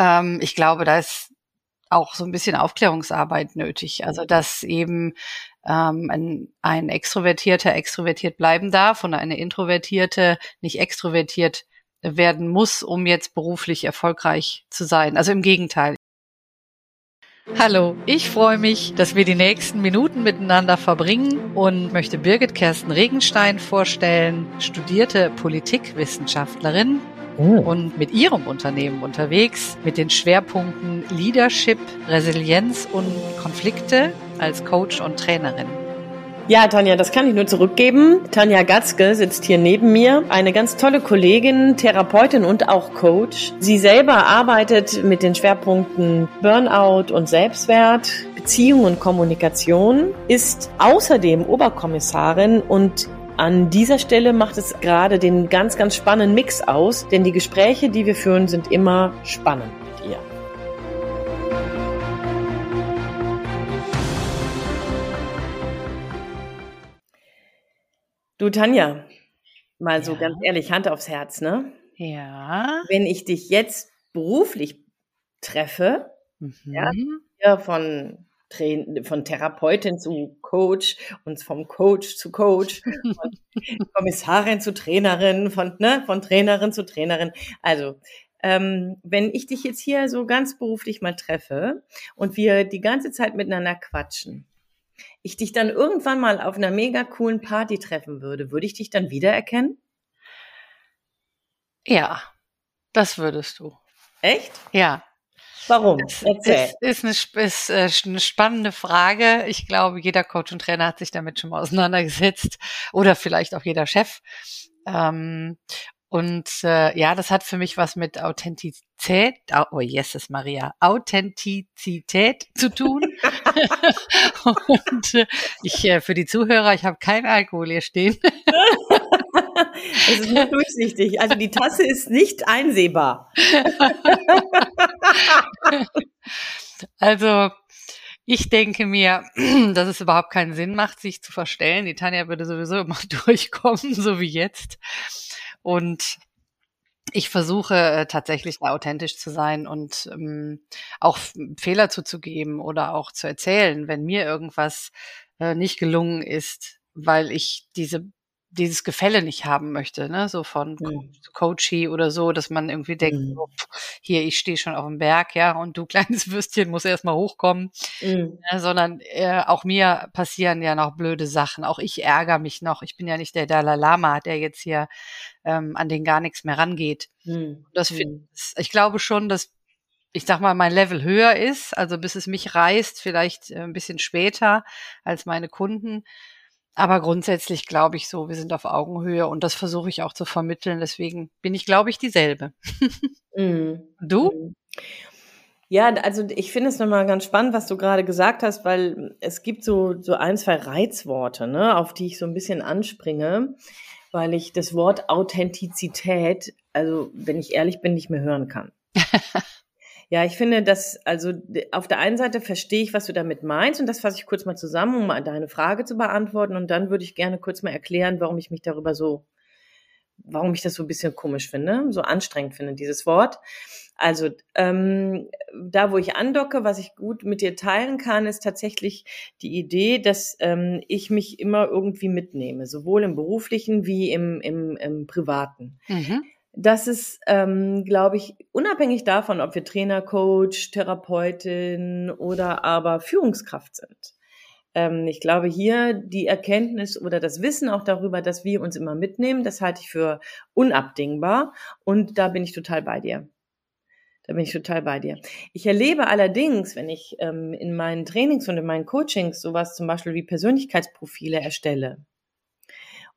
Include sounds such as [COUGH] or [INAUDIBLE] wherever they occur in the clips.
Ähm, ich glaube, da ist auch so ein bisschen Aufklärungsarbeit nötig. Also dass eben ähm, ein, ein Extrovertierter extrovertiert bleiben darf und eine Introvertierte nicht extrovertiert werden muss, um jetzt beruflich erfolgreich zu sein. Also im Gegenteil. Hallo, ich freue mich, dass wir die nächsten Minuten miteinander verbringen und möchte Birgit Kersten Regenstein vorstellen, studierte Politikwissenschaftlerin oh. und mit ihrem Unternehmen unterwegs mit den Schwerpunkten Leadership, Resilienz und Konflikte als Coach und Trainerin. Ja, Tanja, das kann ich nur zurückgeben. Tanja Gatzke sitzt hier neben mir, eine ganz tolle Kollegin, Therapeutin und auch Coach. Sie selber arbeitet mit den Schwerpunkten Burnout und Selbstwert, Beziehung und Kommunikation, ist außerdem Oberkommissarin und an dieser Stelle macht es gerade den ganz, ganz spannenden Mix aus, denn die Gespräche, die wir führen, sind immer spannend. Du, Tanja, mal ja. so ganz ehrlich, Hand aufs Herz, ne? Ja. Wenn ich dich jetzt beruflich treffe, mhm. ja, von, von Therapeutin zu Coach und vom Coach zu Coach, [LAUGHS] von Kommissarin zu Trainerin, von, ne, von Trainerin zu Trainerin. Also, ähm, wenn ich dich jetzt hier so ganz beruflich mal treffe und wir die ganze Zeit miteinander quatschen, ich dich dann irgendwann mal auf einer mega coolen Party treffen würde, würde ich dich dann wiedererkennen? Ja, das würdest du. Echt? Ja. Warum? Erzähl. Ist, ist, eine, ist äh, eine spannende Frage. Ich glaube, jeder Coach und Trainer hat sich damit schon mal auseinandergesetzt [LAUGHS] oder vielleicht auch jeder Chef. Ähm, und äh, ja, das hat für mich was mit Authentizität, oh Jesus Maria, Authentizität zu tun. [LAUGHS] und äh, ich äh, für die Zuhörer, ich habe kein Alkohol hier stehen. Es ist nur durchsichtig. Also die Tasse ist nicht einsehbar. [LAUGHS] [LAUGHS] also ich denke mir, [CLEARS THROAT] dass es überhaupt keinen Sinn macht, sich zu verstellen. Die Tanja würde sowieso immer [LAUGHS] durchkommen, so wie jetzt. Und ich versuche äh, tatsächlich authentisch zu sein und ähm, auch Fehler zuzugeben oder auch zu erzählen, wenn mir irgendwas äh, nicht gelungen ist, weil ich diese dieses Gefälle nicht haben möchte, ne, so von mhm. Coachy oder so, dass man irgendwie denkt, mhm. oh, hier, ich stehe schon auf dem Berg, ja, und du [LAUGHS] kleines Würstchen muss erstmal hochkommen, mhm. ja, sondern äh, auch mir passieren ja noch blöde Sachen, auch ich ärgere mich noch, ich bin ja nicht der Dalai Lama, der jetzt hier ähm, an den gar nichts mehr rangeht. Das find, ich glaube schon, dass ich sag mal, mein Level höher ist, also bis es mich reißt, vielleicht äh, ein bisschen später als meine Kunden. Aber grundsätzlich glaube ich so, wir sind auf Augenhöhe und das versuche ich auch zu vermitteln. Deswegen bin ich, glaube ich, dieselbe. mm. [LAUGHS] Du? Mhm. Ja, also ich finde es nochmal ganz spannend, was du gerade gesagt hast, weil es gibt so, so ein, zwei Reizworte, ne, auf die ich so ein bisschen anspringe, weil ich das Wort Authentizität, also wenn ich ehrlich bin, nicht mehr hören kann. [LAUGHS] Ja, ich finde, dass, also auf der einen Seite verstehe ich, was du damit meinst und das fasse ich kurz mal zusammen, um mal deine Frage zu beantworten und dann würde ich gerne kurz mal erklären, warum ich mich darüber so, warum ich das so ein bisschen komisch finde, so anstrengend finde, dieses Wort. Also ähm, da, wo ich andocke, was ich gut mit dir teilen kann, ist tatsächlich die Idee, dass ähm, ich mich immer irgendwie mitnehme, sowohl im beruflichen wie im, im, im privaten. Mhm dass es, ähm, glaube ich, unabhängig davon, ob wir Trainer, Coach, Therapeutin oder aber Führungskraft sind. Ähm, ich glaube, hier die Erkenntnis oder das Wissen auch darüber, dass wir uns immer mitnehmen, das halte ich für unabdingbar. Und da bin ich total bei dir. Da bin ich total bei dir. Ich erlebe allerdings, wenn ich ähm, in meinen Trainings und in meinen Coachings sowas zum Beispiel wie Persönlichkeitsprofile erstelle,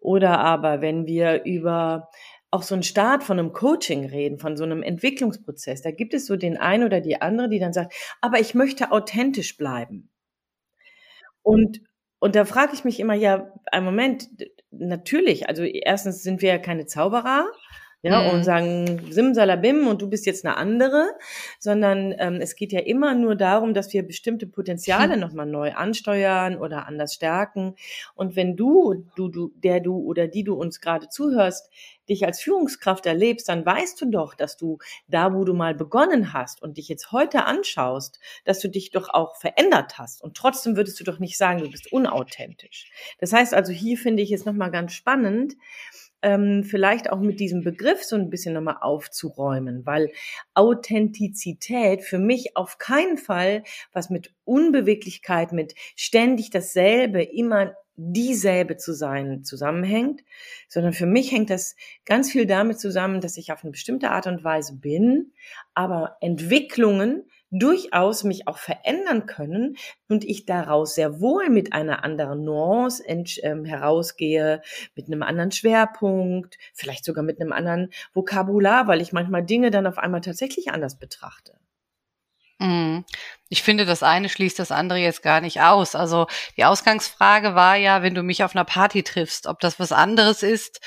oder aber wenn wir über auch so ein Start von einem Coaching reden, von so einem Entwicklungsprozess. Da gibt es so den einen oder die andere, die dann sagt, aber ich möchte authentisch bleiben. Und, und da frage ich mich immer, ja, ein Moment, natürlich, also erstens sind wir ja keine Zauberer, ja, mhm. und sagen Simsalabim und du bist jetzt eine andere, sondern ähm, es geht ja immer nur darum, dass wir bestimmte Potenziale mhm. nochmal neu ansteuern oder anders stärken. Und wenn du, du, du, der du oder die du uns gerade zuhörst, dich als Führungskraft erlebst, dann weißt du doch, dass du da, wo du mal begonnen hast und dich jetzt heute anschaust, dass du dich doch auch verändert hast. Und trotzdem würdest du doch nicht sagen, du bist unauthentisch. Das heißt also, hier finde ich es nochmal ganz spannend, ähm, vielleicht auch mit diesem Begriff so ein bisschen nochmal aufzuräumen, weil Authentizität für mich auf keinen Fall was mit Unbeweglichkeit, mit ständig dasselbe, immer dieselbe zu sein zusammenhängt, sondern für mich hängt das ganz viel damit zusammen, dass ich auf eine bestimmte Art und Weise bin, aber Entwicklungen durchaus mich auch verändern können und ich daraus sehr wohl mit einer anderen Nuance ähm, herausgehe, mit einem anderen Schwerpunkt, vielleicht sogar mit einem anderen Vokabular, weil ich manchmal Dinge dann auf einmal tatsächlich anders betrachte. Mhm. Ich finde, das eine schließt das andere jetzt gar nicht aus. Also die Ausgangsfrage war ja, wenn du mich auf einer Party triffst, ob das was anderes ist,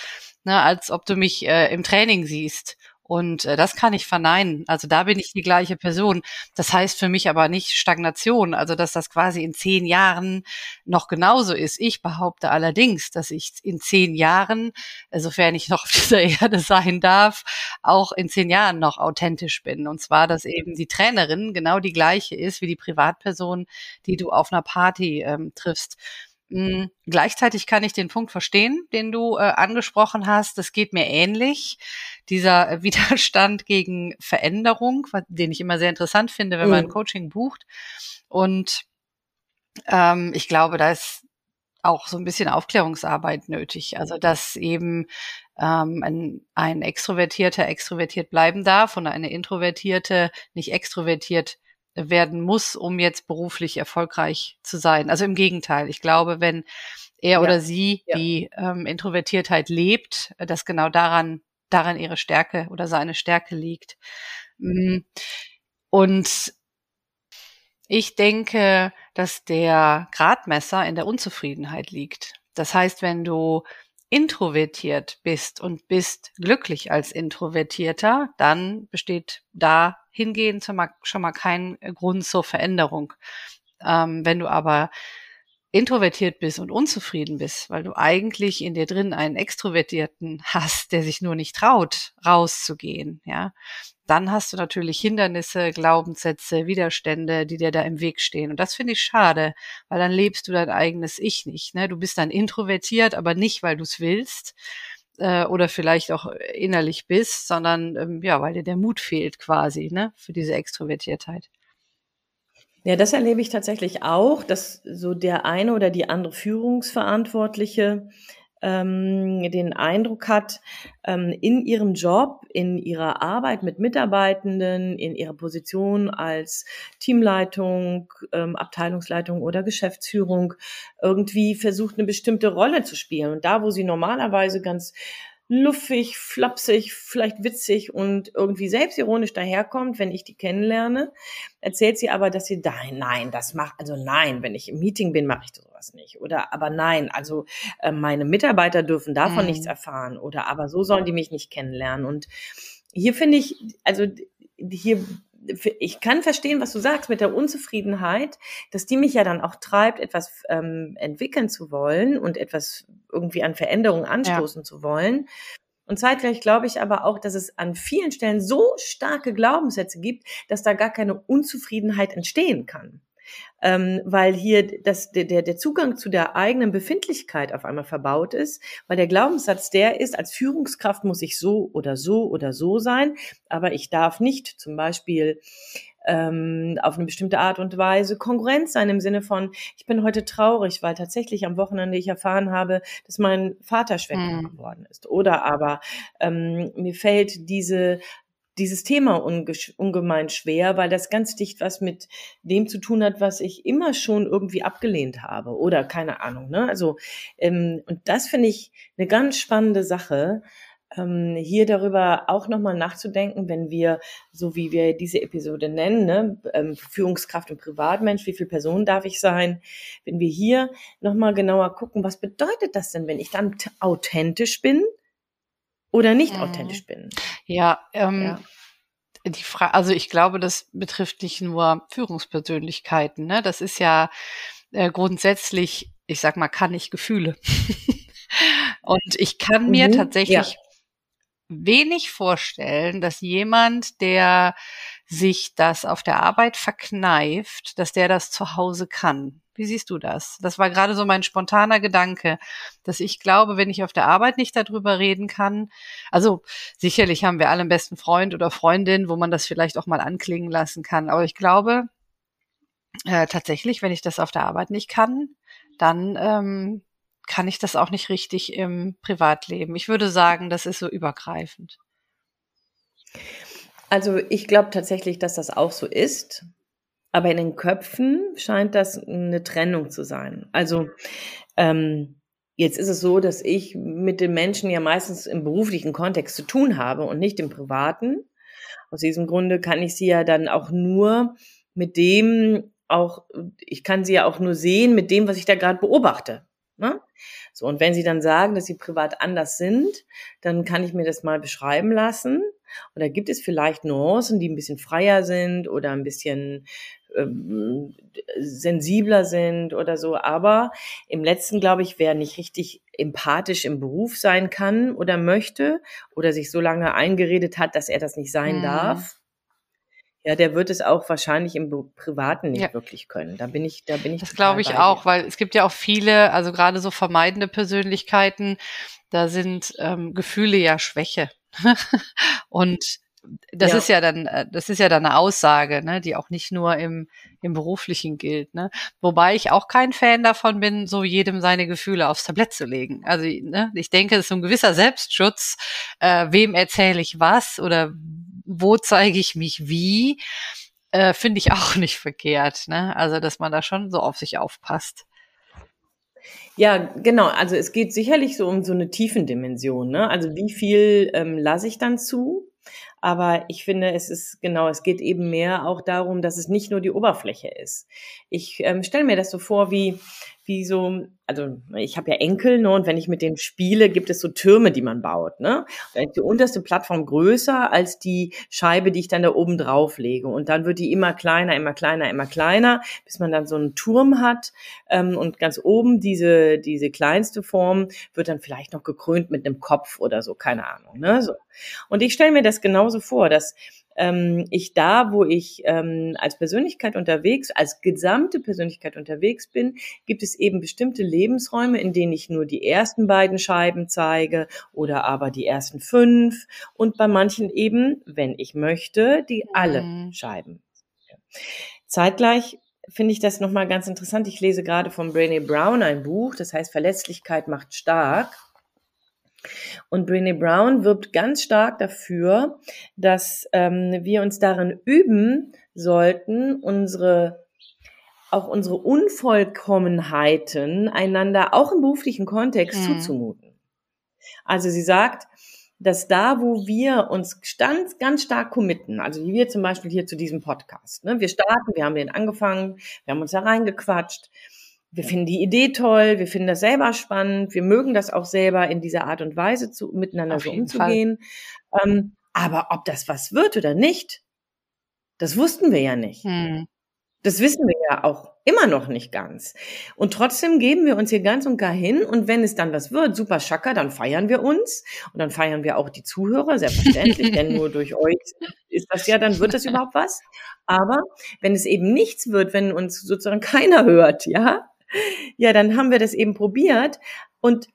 ne, als ob du mich äh, im Training siehst. Und äh, das kann ich verneinen. Also da bin ich die gleiche Person. Das heißt für mich aber nicht Stagnation, also dass das quasi in zehn Jahren noch genauso ist. Ich behaupte allerdings, dass ich in zehn Jahren, äh, sofern ich noch auf [LAUGHS] dieser Erde sein darf, auch in zehn Jahren noch authentisch bin. Und zwar, dass eben die Trainerin genau die gleiche ist wie die Privatperson, die du auf einer Party ähm, triffst. Mhm. Gleichzeitig kann ich den Punkt verstehen, den du äh, angesprochen hast. Das geht mir ähnlich. Dieser äh, [LAUGHS] Widerstand gegen Veränderung, den ich immer sehr interessant finde, wenn mhm. man ein Coaching bucht. Und ähm, ich glaube, da ist auch so ein bisschen Aufklärungsarbeit nötig. Also dass eben ähm, ein, ein Extrovertierter extrovertiert bleiben darf und eine Introvertierte nicht extrovertiert werden muss, um jetzt beruflich erfolgreich zu sein. Also im Gegenteil. Ich glaube, wenn er ja. oder sie ja. die ähm, Introvertiertheit lebt, dass genau daran, daran ihre Stärke oder seine Stärke liegt. Mm. Und ich denke, dass der Gradmesser in der Unzufriedenheit liegt. Das heißt, wenn du introvertiert bist und bist glücklich als Introvertierter, dann besteht da hingehend schon mal kein Grund zur Veränderung. Ähm, wenn du aber introvertiert bist und unzufrieden bist, weil du eigentlich in dir drin einen Extrovertierten hast, der sich nur nicht traut, rauszugehen, ja, dann hast du natürlich Hindernisse, Glaubenssätze, Widerstände, die dir da im Weg stehen. Und das finde ich schade, weil dann lebst du dein eigenes Ich nicht. Ne? Du bist dann introvertiert, aber nicht, weil du es willst äh, oder vielleicht auch innerlich bist, sondern ähm, ja, weil dir der Mut fehlt quasi ne? für diese Extrovertiertheit. Ja, das erlebe ich tatsächlich auch, dass so der eine oder die andere Führungsverantwortliche ähm, den Eindruck hat, ähm, in ihrem Job, in ihrer Arbeit mit Mitarbeitenden, in ihrer Position als Teamleitung, ähm, Abteilungsleitung oder Geschäftsführung irgendwie versucht, eine bestimmte Rolle zu spielen. Und da, wo sie normalerweise ganz luffig, flapsig, vielleicht witzig und irgendwie selbstironisch daherkommt, wenn ich die kennenlerne, erzählt sie aber, dass sie nein, nein, das macht, also nein, wenn ich im Meeting bin, mache ich sowas nicht. Oder aber nein, also äh, meine Mitarbeiter dürfen davon mhm. nichts erfahren. Oder aber so sollen die mich nicht kennenlernen. Und hier finde ich, also hier ich kann verstehen, was du sagst mit der Unzufriedenheit, dass die mich ja dann auch treibt, etwas ähm, entwickeln zu wollen und etwas irgendwie an Veränderungen anstoßen ja. zu wollen. Und zeitgleich glaube ich aber auch, dass es an vielen Stellen so starke Glaubenssätze gibt, dass da gar keine Unzufriedenheit entstehen kann ähm, weil hier das, der, der Zugang zu der eigenen Befindlichkeit auf einmal verbaut ist, weil der Glaubenssatz der ist, als Führungskraft muss ich so oder so oder so sein, aber ich darf nicht zum Beispiel ähm, auf eine bestimmte Art und Weise Konkurrenz sein im Sinne von, ich bin heute traurig, weil tatsächlich am Wochenende ich erfahren habe, dass mein Vater schwächer hm. geworden ist. Oder aber ähm, mir fällt diese dieses Thema ungemein schwer, weil das ganz dicht was mit dem zu tun hat, was ich immer schon irgendwie abgelehnt habe oder keine Ahnung. Ne? Also ähm, und das finde ich eine ganz spannende Sache, ähm, hier darüber auch nochmal nachzudenken, wenn wir, so wie wir diese Episode nennen, ne, ähm, Führungskraft und Privatmensch, wie viel Person darf ich sein, wenn wir hier nochmal genauer gucken, was bedeutet das denn, wenn ich dann authentisch bin? Oder nicht mhm. authentisch bin. Ja, ähm, ja. Die Frage, also ich glaube, das betrifft nicht nur Führungspersönlichkeiten. Ne? Das ist ja äh, grundsätzlich, ich sag mal, kann ich Gefühle. [LAUGHS] Und ich kann mir mhm, tatsächlich ja. wenig vorstellen, dass jemand, der sich das auf der Arbeit verkneift, dass der das zu Hause kann. Wie siehst du das? Das war gerade so mein spontaner Gedanke, dass ich glaube, wenn ich auf der Arbeit nicht darüber reden kann, also sicherlich haben wir alle einen besten Freund oder Freundin, wo man das vielleicht auch mal anklingen lassen kann, aber ich glaube äh, tatsächlich, wenn ich das auf der Arbeit nicht kann, dann ähm, kann ich das auch nicht richtig im Privatleben. Ich würde sagen, das ist so übergreifend. Also ich glaube tatsächlich, dass das auch so ist. Aber in den Köpfen scheint das eine Trennung zu sein. Also ähm, jetzt ist es so, dass ich mit den Menschen ja meistens im beruflichen Kontext zu tun habe und nicht im privaten. Aus diesem Grunde kann ich sie ja dann auch nur mit dem auch, ich kann sie ja auch nur sehen mit dem, was ich da gerade beobachte. Ne? So, und wenn sie dann sagen, dass sie privat anders sind, dann kann ich mir das mal beschreiben lassen. Und da gibt es vielleicht Nuancen, die ein bisschen freier sind oder ein bisschen ähm, sensibler sind oder so. Aber im letzten, glaube ich, wer nicht richtig empathisch im Beruf sein kann oder möchte oder sich so lange eingeredet hat, dass er das nicht sein hm. darf, ja, der wird es auch wahrscheinlich im Privaten nicht ja. wirklich können. Da bin ich, da bin ich. Das glaube ich auch, weil es gibt ja auch viele, also gerade so vermeidende Persönlichkeiten, da sind ähm, Gefühle ja Schwäche. [LAUGHS] Und das ja. ist ja dann, äh, das ist ja dann eine Aussage, ne, die auch nicht nur im, im beruflichen gilt. Ne? Wobei ich auch kein Fan davon bin, so jedem seine Gefühle aufs Tablett zu legen. Also ne, ich denke, es ist so ein gewisser Selbstschutz. Äh, wem erzähle ich was oder wo zeige ich mich wie? Äh, Finde ich auch [LAUGHS] nicht verkehrt. Ne? Also dass man da schon so auf sich aufpasst. Ja, genau. Also es geht sicherlich so um so eine Tiefendimension. Ne? Also wie viel ähm, lasse ich dann zu? Aber ich finde, es ist genau, es geht eben mehr auch darum, dass es nicht nur die Oberfläche ist. Ich ähm, stelle mir das so vor, wie wie so, also ich habe ja Enkel, ne, und wenn ich mit denen spiele, gibt es so Türme, die man baut, ne? Da ist die unterste Plattform größer als die Scheibe, die ich dann da oben drauf lege. Und dann wird die immer kleiner, immer kleiner, immer kleiner, bis man dann so einen Turm hat. Ähm, und ganz oben diese, diese kleinste Form wird dann vielleicht noch gekrönt mit einem Kopf oder so, keine Ahnung. Ne? So. Und ich stelle mir das genauso vor, dass ähm, ich da, wo ich ähm, als Persönlichkeit unterwegs, als gesamte Persönlichkeit unterwegs bin, gibt es eben bestimmte Lebensräume, in denen ich nur die ersten beiden Scheiben zeige oder aber die ersten fünf und bei manchen eben, wenn ich möchte, die alle mhm. Scheiben. Zeitgleich finde ich das nochmal ganz interessant. Ich lese gerade von Brené Brown ein Buch, das heißt Verletzlichkeit macht stark. Und Brené Brown wirbt ganz stark dafür, dass ähm, wir uns darin üben sollten, unsere auch unsere Unvollkommenheiten einander auch im beruflichen Kontext mhm. zuzumuten. Also sie sagt, dass da, wo wir uns ganz, ganz stark committen, also wie wir zum Beispiel hier zu diesem Podcast, ne, wir starten, wir haben den angefangen, wir haben uns da reingequatscht, wir finden die Idee toll, wir finden das selber spannend, wir mögen das auch selber in dieser Art und Weise zu, miteinander so umzugehen. Ähm, aber ob das was wird oder nicht, das wussten wir ja nicht. Hm. Das wissen wir ja auch immer noch nicht ganz. Und trotzdem geben wir uns hier ganz und gar hin. Und wenn es dann was wird, super Schaka, dann feiern wir uns. Und dann feiern wir auch die Zuhörer, selbstverständlich, denn nur durch euch ist das ja, dann wird das überhaupt was. Aber wenn es eben nichts wird, wenn uns sozusagen [LAUGHS] keiner hört, ja, ja, dann haben wir das eben probiert und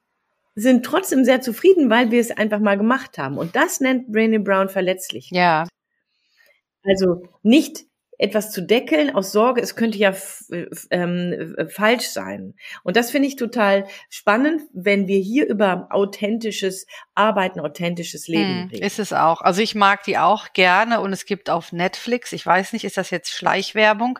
sind trotzdem sehr zufrieden, weil wir es einfach mal gemacht haben. Und das nennt Brené Brown verletzlich. Ja. Also nicht etwas zu deckeln aus Sorge, es könnte ja ähm, falsch sein. Und das finde ich total spannend, wenn wir hier über authentisches Arbeiten, authentisches Leben hm, reden. Ist es auch. Also ich mag die auch gerne und es gibt auf Netflix, ich weiß nicht, ist das jetzt Schleichwerbung?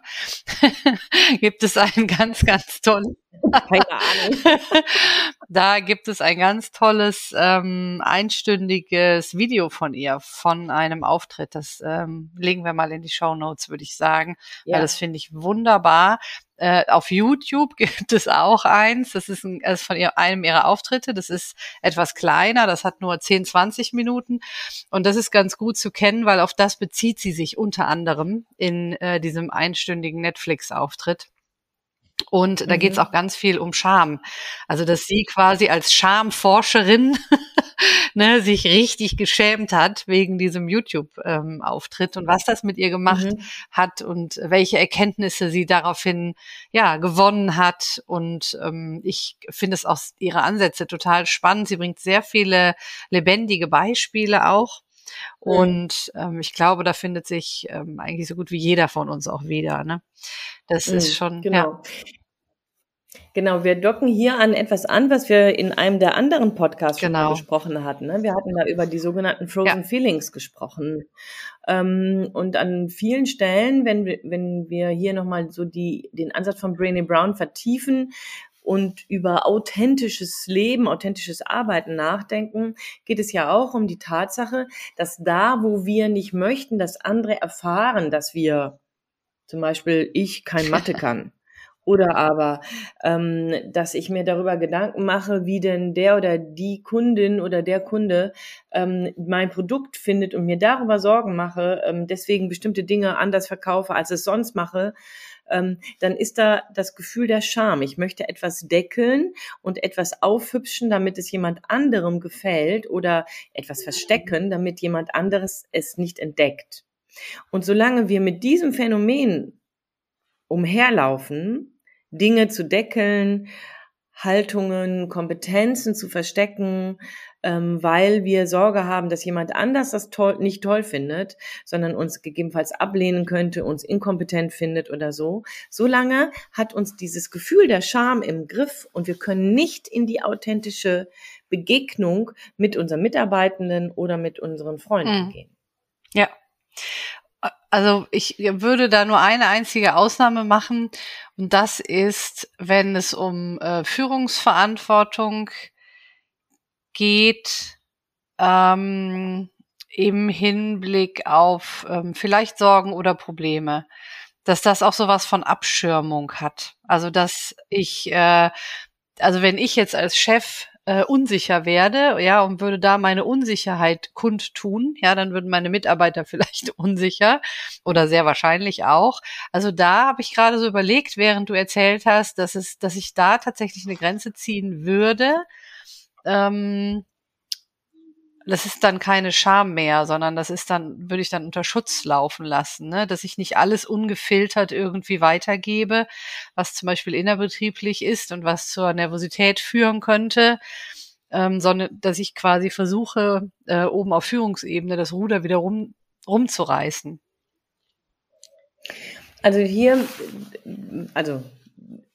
[LAUGHS] gibt es einen ganz, ganz tollen keine Ahnung. [LAUGHS] da gibt es ein ganz tolles ähm, einstündiges Video von ihr, von einem Auftritt. Das ähm, legen wir mal in die Show Notes, würde ich sagen, ja. weil das finde ich wunderbar. Äh, auf YouTube [LAUGHS] gibt es auch eins. Das ist, ein, das ist von ihr, einem ihrer Auftritte. Das ist etwas kleiner. Das hat nur 10, 20 Minuten. Und das ist ganz gut zu kennen, weil auf das bezieht sie sich unter anderem in äh, diesem einstündigen Netflix-Auftritt. Und da mhm. geht es auch ganz viel um Scham. Also, dass sie quasi als Schamforscherin [LAUGHS] ne, sich richtig geschämt hat wegen diesem YouTube-Auftritt ähm, und was das mit ihr gemacht mhm. hat und welche Erkenntnisse sie daraufhin ja gewonnen hat. Und ähm, ich finde es auch ihre Ansätze total spannend. Sie bringt sehr viele lebendige Beispiele auch. Mhm. Und ähm, ich glaube, da findet sich ähm, eigentlich so gut wie jeder von uns auch wieder. Ne? Das mhm, ist schon. Genau. Ja. Genau, wir docken hier an etwas an, was wir in einem der anderen Podcasts genau. gesprochen hatten. Ne? Wir hatten da über die sogenannten Frozen ja. Feelings gesprochen. Ähm, und an vielen Stellen, wenn wir, wenn wir hier nochmal so die, den Ansatz von Brainy Brown vertiefen, und über authentisches Leben, authentisches Arbeiten nachdenken, geht es ja auch um die Tatsache, dass da, wo wir nicht möchten, dass andere erfahren, dass wir zum Beispiel ich kein Mathe kann. [LAUGHS] Oder aber, ähm, dass ich mir darüber Gedanken mache, wie denn der oder die Kundin oder der Kunde ähm, mein Produkt findet und mir darüber Sorgen mache, ähm, deswegen bestimmte Dinge anders verkaufe, als es sonst mache, ähm, dann ist da das Gefühl der Scham. Ich möchte etwas deckeln und etwas aufhübschen, damit es jemand anderem gefällt oder etwas verstecken, damit jemand anderes es nicht entdeckt. Und solange wir mit diesem Phänomen umherlaufen, Dinge zu deckeln, Haltungen, Kompetenzen zu verstecken, ähm, weil wir Sorge haben, dass jemand anders das toll, nicht toll findet, sondern uns gegebenenfalls ablehnen könnte, uns inkompetent findet oder so. Solange hat uns dieses Gefühl der Scham im Griff und wir können nicht in die authentische Begegnung mit unseren Mitarbeitenden oder mit unseren Freunden mhm. gehen. Ja. Also ich würde da nur eine einzige Ausnahme machen und das ist, wenn es um äh, Führungsverantwortung geht, ähm, im Hinblick auf ähm, vielleicht Sorgen oder Probleme, dass das auch sowas von Abschirmung hat. Also dass ich, äh, also wenn ich jetzt als Chef äh, unsicher werde, ja, und würde da meine Unsicherheit kundtun, ja, dann würden meine Mitarbeiter [LAUGHS] vielleicht unsicher oder sehr wahrscheinlich auch. Also da habe ich gerade so überlegt, während du erzählt hast, dass es, dass ich da tatsächlich eine Grenze ziehen würde. Ähm, das ist dann keine Scham mehr, sondern das ist dann, würde ich dann unter Schutz laufen lassen, ne? dass ich nicht alles ungefiltert irgendwie weitergebe, was zum Beispiel innerbetrieblich ist und was zur Nervosität führen könnte, ähm, sondern dass ich quasi versuche, äh, oben auf Führungsebene das Ruder wieder rum, rumzureißen. Also hier, also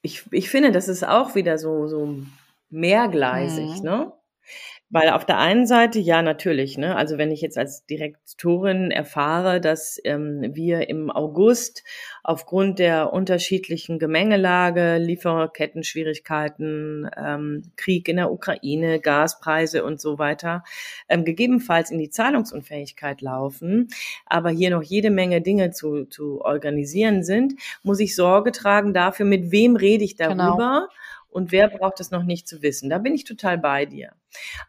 ich, ich finde, das ist auch wieder so, so mehrgleisig, mhm. ne? Weil auf der einen Seite, ja, natürlich, ne? Also wenn ich jetzt als Direktorin erfahre, dass ähm, wir im August aufgrund der unterschiedlichen Gemengelage, Lieferkettenschwierigkeiten, ähm, Krieg in der Ukraine, Gaspreise und so weiter, ähm, gegebenenfalls in die Zahlungsunfähigkeit laufen, aber hier noch jede Menge Dinge zu, zu organisieren sind, muss ich Sorge tragen dafür, mit wem rede ich genau. darüber. Genau und wer braucht es noch nicht zu wissen. Da bin ich total bei dir.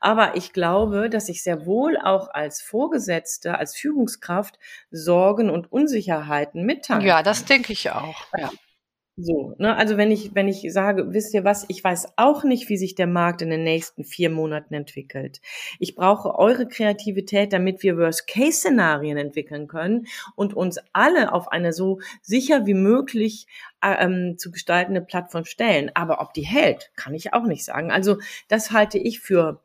Aber ich glaube, dass ich sehr wohl auch als Vorgesetzte, als Führungskraft Sorgen und Unsicherheiten mitteilen Ja, das denke ich auch. Ja. So, ne, also wenn ich, wenn ich sage, wisst ihr was, ich weiß auch nicht, wie sich der Markt in den nächsten vier Monaten entwickelt. Ich brauche eure Kreativität, damit wir Worst-Case-Szenarien entwickeln können und uns alle auf eine so sicher wie möglich äh, ähm, zu gestaltende Plattform stellen. Aber ob die hält, kann ich auch nicht sagen. Also das halte ich für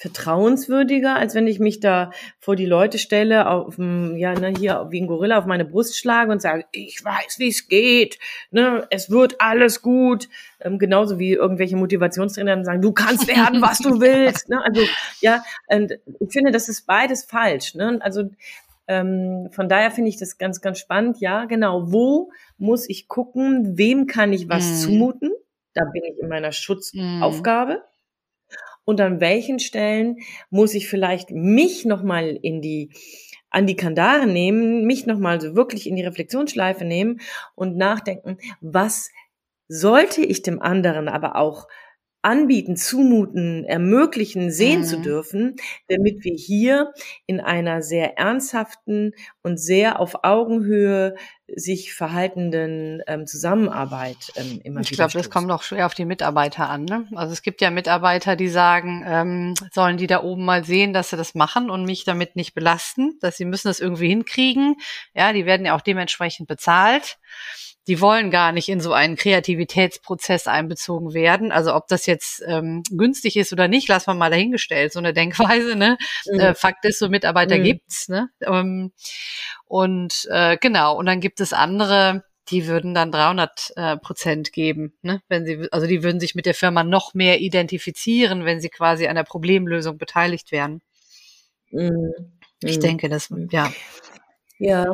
vertrauenswürdiger, als wenn ich mich da vor die Leute stelle, auf ja, ne, hier wie ein Gorilla auf meine Brust schlage und sage, ich weiß, wie es geht, ne, es wird alles gut. Ähm, genauso wie irgendwelche Motivationstrainer dann sagen, du kannst werden, was du [LAUGHS] willst. Ne? Also ja, und ich finde, das ist beides falsch. Ne? Also ähm, von daher finde ich das ganz, ganz spannend. Ja, genau. Wo muss ich gucken? Wem kann ich was mm. zumuten? Da bin ich in meiner Schutzaufgabe. Mm und an welchen Stellen muss ich vielleicht mich nochmal in die an die Kandare nehmen, mich nochmal so wirklich in die Reflexionsschleife nehmen und nachdenken, was sollte ich dem anderen aber auch anbieten, zumuten, ermöglichen, sehen mhm. zu dürfen, damit wir hier in einer sehr ernsthaften und sehr auf Augenhöhe sich verhaltenden ähm, Zusammenarbeit ähm, immer Ich glaube, das kommt auch schwer auf die Mitarbeiter an. Ne? Also es gibt ja Mitarbeiter, die sagen, ähm, sollen die da oben mal sehen, dass sie das machen und mich damit nicht belasten, dass sie müssen das irgendwie hinkriegen. Ja, die werden ja auch dementsprechend bezahlt die wollen gar nicht in so einen Kreativitätsprozess einbezogen werden. Also ob das jetzt ähm, günstig ist oder nicht, lassen wir mal dahingestellt, so eine Denkweise. Ne? Mhm. Äh, Fakt ist, so Mitarbeiter mhm. gibt's. Ne? Ähm, und äh, genau, und dann gibt es andere, die würden dann 300 äh, Prozent geben, ne? wenn sie, also die würden sich mit der Firma noch mehr identifizieren, wenn sie quasi an der Problemlösung beteiligt wären. Mhm. Ich mhm. denke, das, ja. Ja,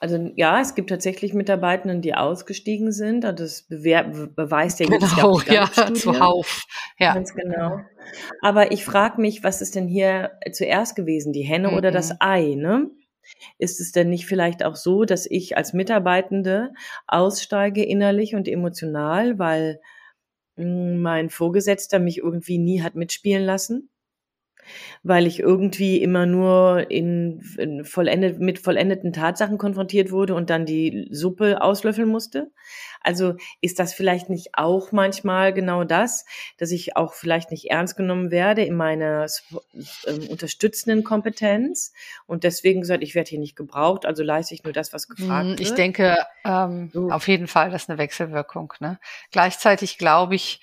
also ja, es gibt tatsächlich Mitarbeitenden, die ausgestiegen sind. Und das beweist ja jetzt genau, ja, zuhauf. Ja. Ganz genau. Aber ich frage mich, was ist denn hier zuerst gewesen, die Henne mhm. oder das mhm. Ei? Ne? Ist es denn nicht vielleicht auch so, dass ich als Mitarbeitende aussteige innerlich und emotional, weil hm, mein Vorgesetzter mich irgendwie nie hat mitspielen lassen? Weil ich irgendwie immer nur in, in vollendet, mit vollendeten Tatsachen konfrontiert wurde und dann die Suppe auslöffeln musste. Also ist das vielleicht nicht auch manchmal genau das, dass ich auch vielleicht nicht ernst genommen werde in meiner äh, unterstützenden Kompetenz und deswegen gesagt, ich werde hier nicht gebraucht, also leiste ich nur das, was gefragt hm, wird. Ich denke ähm, so. auf jeden Fall, das ist eine Wechselwirkung. Ne? Gleichzeitig glaube ich,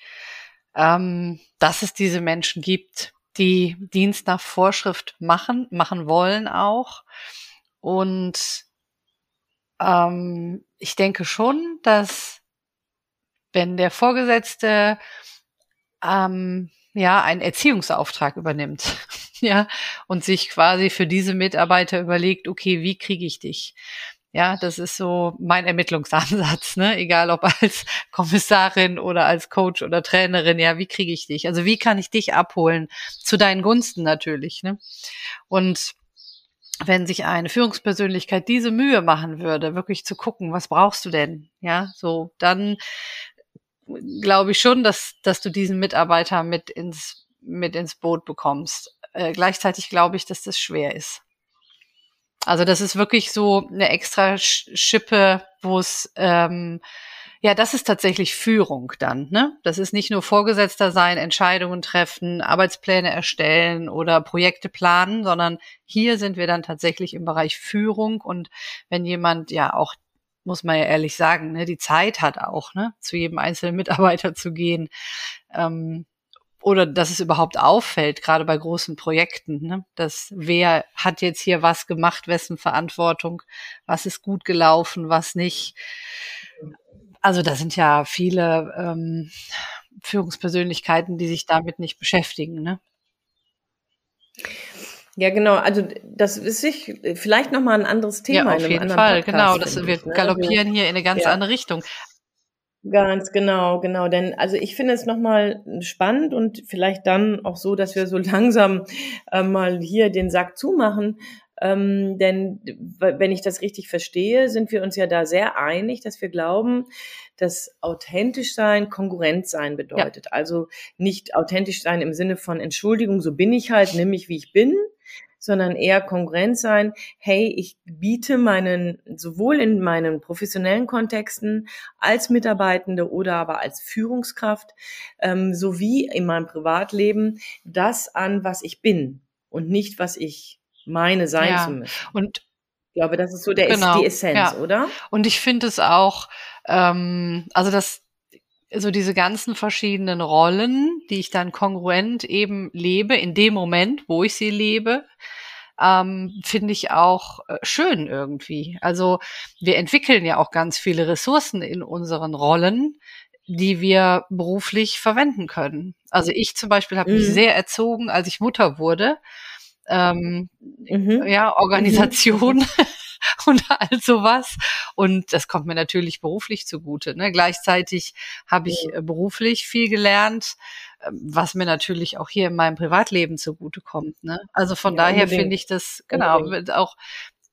ähm, dass es diese Menschen gibt, die Dienst nach Vorschrift machen, machen wollen auch. Und ähm, ich denke schon, dass wenn der Vorgesetzte ähm, ja einen Erziehungsauftrag übernimmt, [LAUGHS] ja, und sich quasi für diese Mitarbeiter überlegt, okay, wie kriege ich dich? Ja, das ist so mein Ermittlungsansatz, ne? Egal ob als [LAUGHS] Kommissarin oder als Coach oder Trainerin, ja, wie kriege ich dich? Also wie kann ich dich abholen? Zu deinen Gunsten natürlich, ne? Und wenn sich eine Führungspersönlichkeit diese Mühe machen würde, wirklich zu gucken, was brauchst du denn? Ja, so, dann glaube ich schon, dass, dass du diesen Mitarbeiter mit ins, mit ins Boot bekommst. Äh, gleichzeitig glaube ich, dass das schwer ist. Also das ist wirklich so eine extra Schippe, wo es ähm, ja, das ist tatsächlich Führung dann. Ne? Das ist nicht nur Vorgesetzter sein, Entscheidungen treffen, Arbeitspläne erstellen oder Projekte planen, sondern hier sind wir dann tatsächlich im Bereich Führung. Und wenn jemand ja auch, muss man ja ehrlich sagen, ne, die Zeit hat auch, ne, zu jedem einzelnen Mitarbeiter zu gehen, ähm, oder dass es überhaupt auffällt, gerade bei großen Projekten, ne? dass wer hat jetzt hier was gemacht, wessen Verantwortung, was ist gut gelaufen, was nicht. Also da sind ja viele ähm, Führungspersönlichkeiten, die sich damit nicht beschäftigen. Ne? Ja, genau. Also das ist sich vielleicht noch mal ein anderes Thema. Ja, auf jeden Fall. Podcast, genau. Das, wir ne? galoppieren hier in eine ganz ja. andere Richtung. Ganz genau, genau. Denn also ich finde es nochmal spannend und vielleicht dann auch so, dass wir so [LAUGHS] langsam äh, mal hier den Sack zumachen. Ähm, denn wenn ich das richtig verstehe, sind wir uns ja da sehr einig, dass wir glauben, dass authentisch sein Konkurrent sein bedeutet. Ja. Also nicht authentisch sein im Sinne von Entschuldigung, so bin ich halt, nimm mich wie ich bin, sondern eher Konkurrenz sein. Hey, ich biete meinen, sowohl in meinen professionellen Kontexten als Mitarbeitende oder aber als Führungskraft, ähm, sowie in meinem Privatleben das an, was ich bin und nicht, was ich meine sein ja. zu müssen. Und ich glaube, das ist so der genau, die Essenz, ja. oder? Und ich finde es auch, ähm, also das so diese ganzen verschiedenen Rollen, die ich dann kongruent eben lebe, in dem Moment, wo ich sie lebe, ähm, finde ich auch äh, schön irgendwie. Also wir entwickeln ja auch ganz viele Ressourcen in unseren Rollen, die wir beruflich verwenden können. Also ich zum Beispiel habe mhm. mich sehr erzogen, als ich Mutter wurde. Ähm, mhm. Ja, Organisation. Mhm. [LAUGHS] [LAUGHS] und all sowas. Und das kommt mir natürlich beruflich zugute. Ne? Gleichzeitig habe ich äh, beruflich viel gelernt, ähm, was mir natürlich auch hier in meinem Privatleben zugute kommt. Ne? Also von ja, daher finde ich das, genau, auch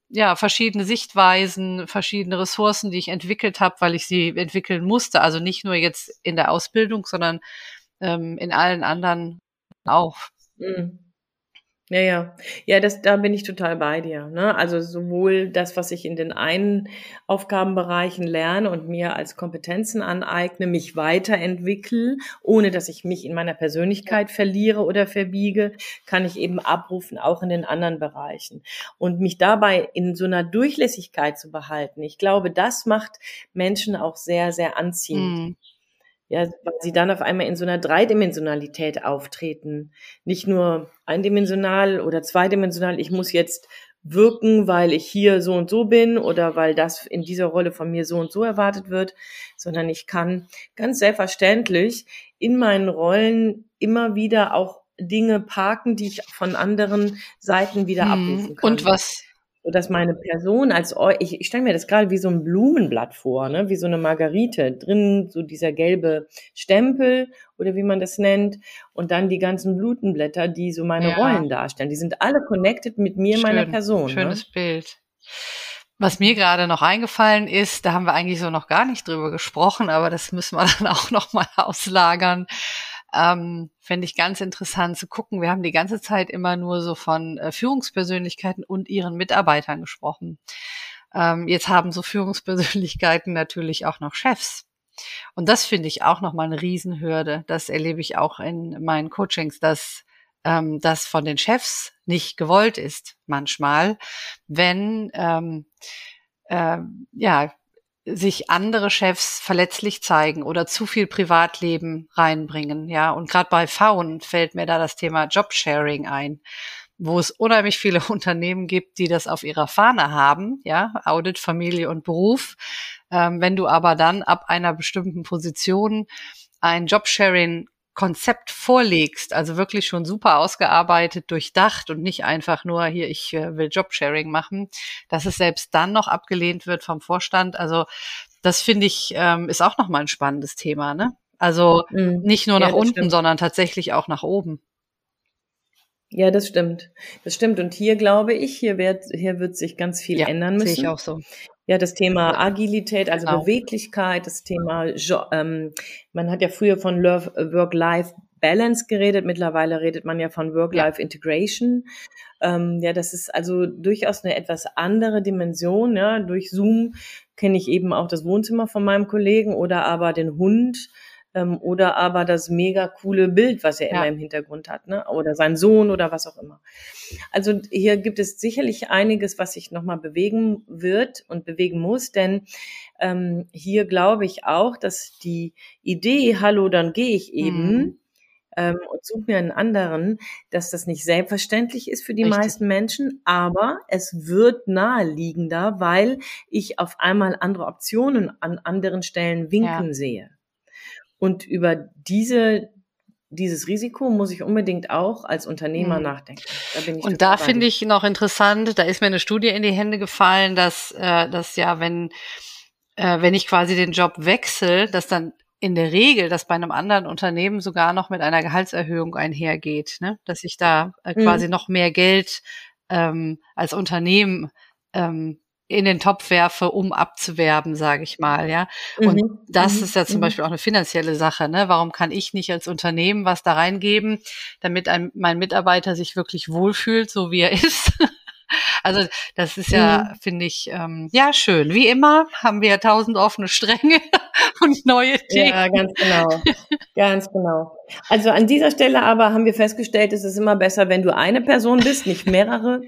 ja verschiedene Sichtweisen, verschiedene Ressourcen, die ich entwickelt habe, weil ich sie entwickeln musste. Also nicht nur jetzt in der Ausbildung, sondern ähm, in allen anderen auch. Mhm. Ja, ja. Ja, das, da bin ich total bei dir. Ne? Also sowohl das, was ich in den einen Aufgabenbereichen lerne und mir als Kompetenzen aneigne, mich weiterentwickle, ohne dass ich mich in meiner Persönlichkeit verliere oder verbiege, kann ich eben abrufen, auch in den anderen Bereichen. Und mich dabei in so einer Durchlässigkeit zu behalten, ich glaube, das macht Menschen auch sehr, sehr anziehend. Mhm ja, weil sie dann auf einmal in so einer Dreidimensionalität auftreten. Nicht nur eindimensional oder zweidimensional, ich muss jetzt wirken, weil ich hier so und so bin oder weil das in dieser Rolle von mir so und so erwartet wird, sondern ich kann ganz selbstverständlich in meinen Rollen immer wieder auch Dinge parken, die ich von anderen Seiten wieder hm. abrufen kann. Und was dass meine Person als ich, ich stelle mir das gerade wie so ein Blumenblatt vor, ne, wie so eine Margarite, drin so dieser gelbe Stempel oder wie man das nennt und dann die ganzen Blutenblätter, die so meine ja. Rollen darstellen. Die sind alle connected mit mir, Schön, meiner Person. Ne? Schönes ne? Bild. Was mir gerade noch eingefallen ist, da haben wir eigentlich so noch gar nicht drüber gesprochen, aber das müssen wir [LAUGHS] dann auch noch mal auslagern ähm, fände ich ganz interessant zu gucken. Wir haben die ganze Zeit immer nur so von äh, Führungspersönlichkeiten und ihren Mitarbeitern gesprochen. Ähm, jetzt haben so Führungspersönlichkeiten [LAUGHS] natürlich auch noch Chefs. Und das finde ich auch nochmal eine Riesenhürde. Das erlebe ich auch in meinen Coachings, dass ähm, das von den Chefs nicht gewollt ist manchmal, wenn ähm, äh, ja sich andere Chefs verletzlich zeigen oder zu viel Privatleben reinbringen, ja. Und gerade bei Frauen fällt mir da das Thema Jobsharing ein, wo es unheimlich viele [LAUGHS] Unternehmen gibt, die das auf ihrer Fahne haben, ja, Audit, Familie und Beruf. Ähm, wenn du aber dann ab einer bestimmten Position ein Jobsharing Konzept vorlegst, also wirklich schon super ausgearbeitet, durchdacht und nicht einfach nur hier, ich äh, will Jobsharing machen, dass es selbst dann noch abgelehnt wird vom Vorstand. Also das finde ich ähm, ist auch nochmal ein spannendes Thema, ne? Also mhm. nicht nur nach ja, unten, stimmt. sondern tatsächlich auch nach oben. Ja, das stimmt. Das stimmt. Und hier glaube ich, hier wird, hier wird sich ganz viel ja, ändern müssen. Sehe ich auch so. Ja, das Thema Agilität, also genau. Beweglichkeit, das Thema, ähm, man hat ja früher von Work-Life-Balance geredet, mittlerweile redet man ja von Work-Life-Integration. Ähm, ja, das ist also durchaus eine etwas andere Dimension. Ja. Durch Zoom kenne ich eben auch das Wohnzimmer von meinem Kollegen oder aber den Hund ähm, oder aber das mega coole Bild, was er ja. immer im Hintergrund hat, ne? oder sein Sohn oder was auch immer. Also hier gibt es sicherlich einiges, was sich nochmal bewegen wird und bewegen muss, denn ähm, hier glaube ich auch, dass die Idee, hallo, dann gehe ich eben, mhm. ähm, und suche mir einen anderen, dass das nicht selbstverständlich ist für die Richtig. meisten Menschen, aber es wird naheliegender, weil ich auf einmal andere Optionen an anderen Stellen winken ja. sehe. Und über diese, dieses Risiko muss ich unbedingt auch als Unternehmer hm. nachdenken. Da und da finde ich noch interessant, da ist mir eine Studie in die Hände gefallen, dass, äh, dass ja, wenn, äh, wenn ich quasi den Job wechsle, dass dann in der Regel, dass bei einem anderen Unternehmen sogar noch mit einer Gehaltserhöhung einhergeht, ne? dass ich da äh, quasi mhm. noch mehr Geld ähm, als Unternehmen ähm, in den Topf werfe, um abzuwerben, sage ich mal, ja. Und mhm. das mhm. ist ja zum mhm. Beispiel auch eine finanzielle Sache, ne? Warum kann ich nicht als Unternehmen was da reingeben, damit ein, mein Mitarbeiter sich wirklich wohlfühlt, so wie er [LAUGHS] ist? Also das ist ja, mhm. finde ich, ähm, ja schön. Wie immer haben wir tausend offene Stränge [LAUGHS] und neue Themen. Ja, ganz genau, ganz genau. Also an dieser Stelle aber haben wir festgestellt, es ist immer besser, wenn du eine Person bist, nicht mehrere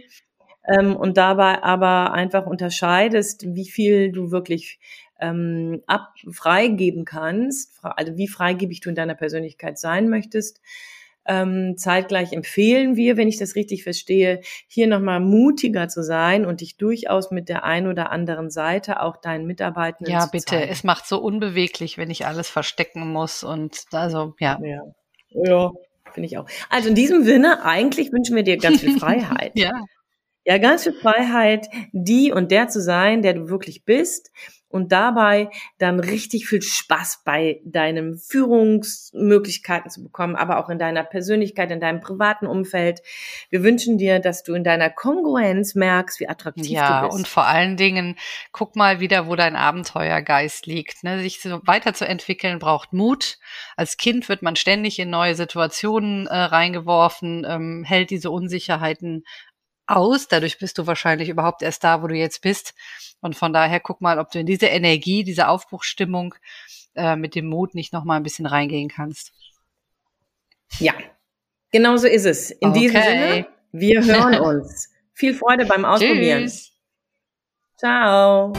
ähm, und dabei aber einfach unterscheidest, wie viel du wirklich ähm, ab freigeben kannst, also wie freigebig du in deiner Persönlichkeit sein möchtest. Ähm, zeitgleich empfehlen wir, wenn ich das richtig verstehe, hier nochmal mutiger zu sein und dich durchaus mit der einen oder anderen Seite auch deinen Mitarbeitenden ja, zu bitte. Zeigen. Es macht so unbeweglich, wenn ich alles verstecken muss und also ja. Ja, ja finde ich auch. Also in diesem Sinne, eigentlich wünschen wir dir ganz viel [LAUGHS] Freiheit. ja. Ja, ganz viel Freiheit, die und der zu sein, der du wirklich bist und dabei dann richtig viel Spaß bei deinen Führungsmöglichkeiten zu bekommen, aber auch in deiner Persönlichkeit, in deinem privaten Umfeld. Wir wünschen dir, dass du in deiner Kongruenz merkst, wie attraktiv ja, du bist. Ja, und vor allen Dingen guck mal wieder, wo dein Abenteuergeist liegt. Ne? Sich so weiterzuentwickeln braucht Mut. Als Kind wird man ständig in neue Situationen äh, reingeworfen, ähm, hält diese Unsicherheiten aus. Dadurch bist du wahrscheinlich überhaupt erst da, wo du jetzt bist. Und von daher guck mal, ob du in diese Energie, diese Aufbruchsstimmung äh, mit dem Mut nicht noch mal ein bisschen reingehen kannst. Ja, genau so ist es. In okay. diesem Sinne, wir hören [LAUGHS] uns. Viel Freude beim Ausprobieren. Tschüss. Ciao.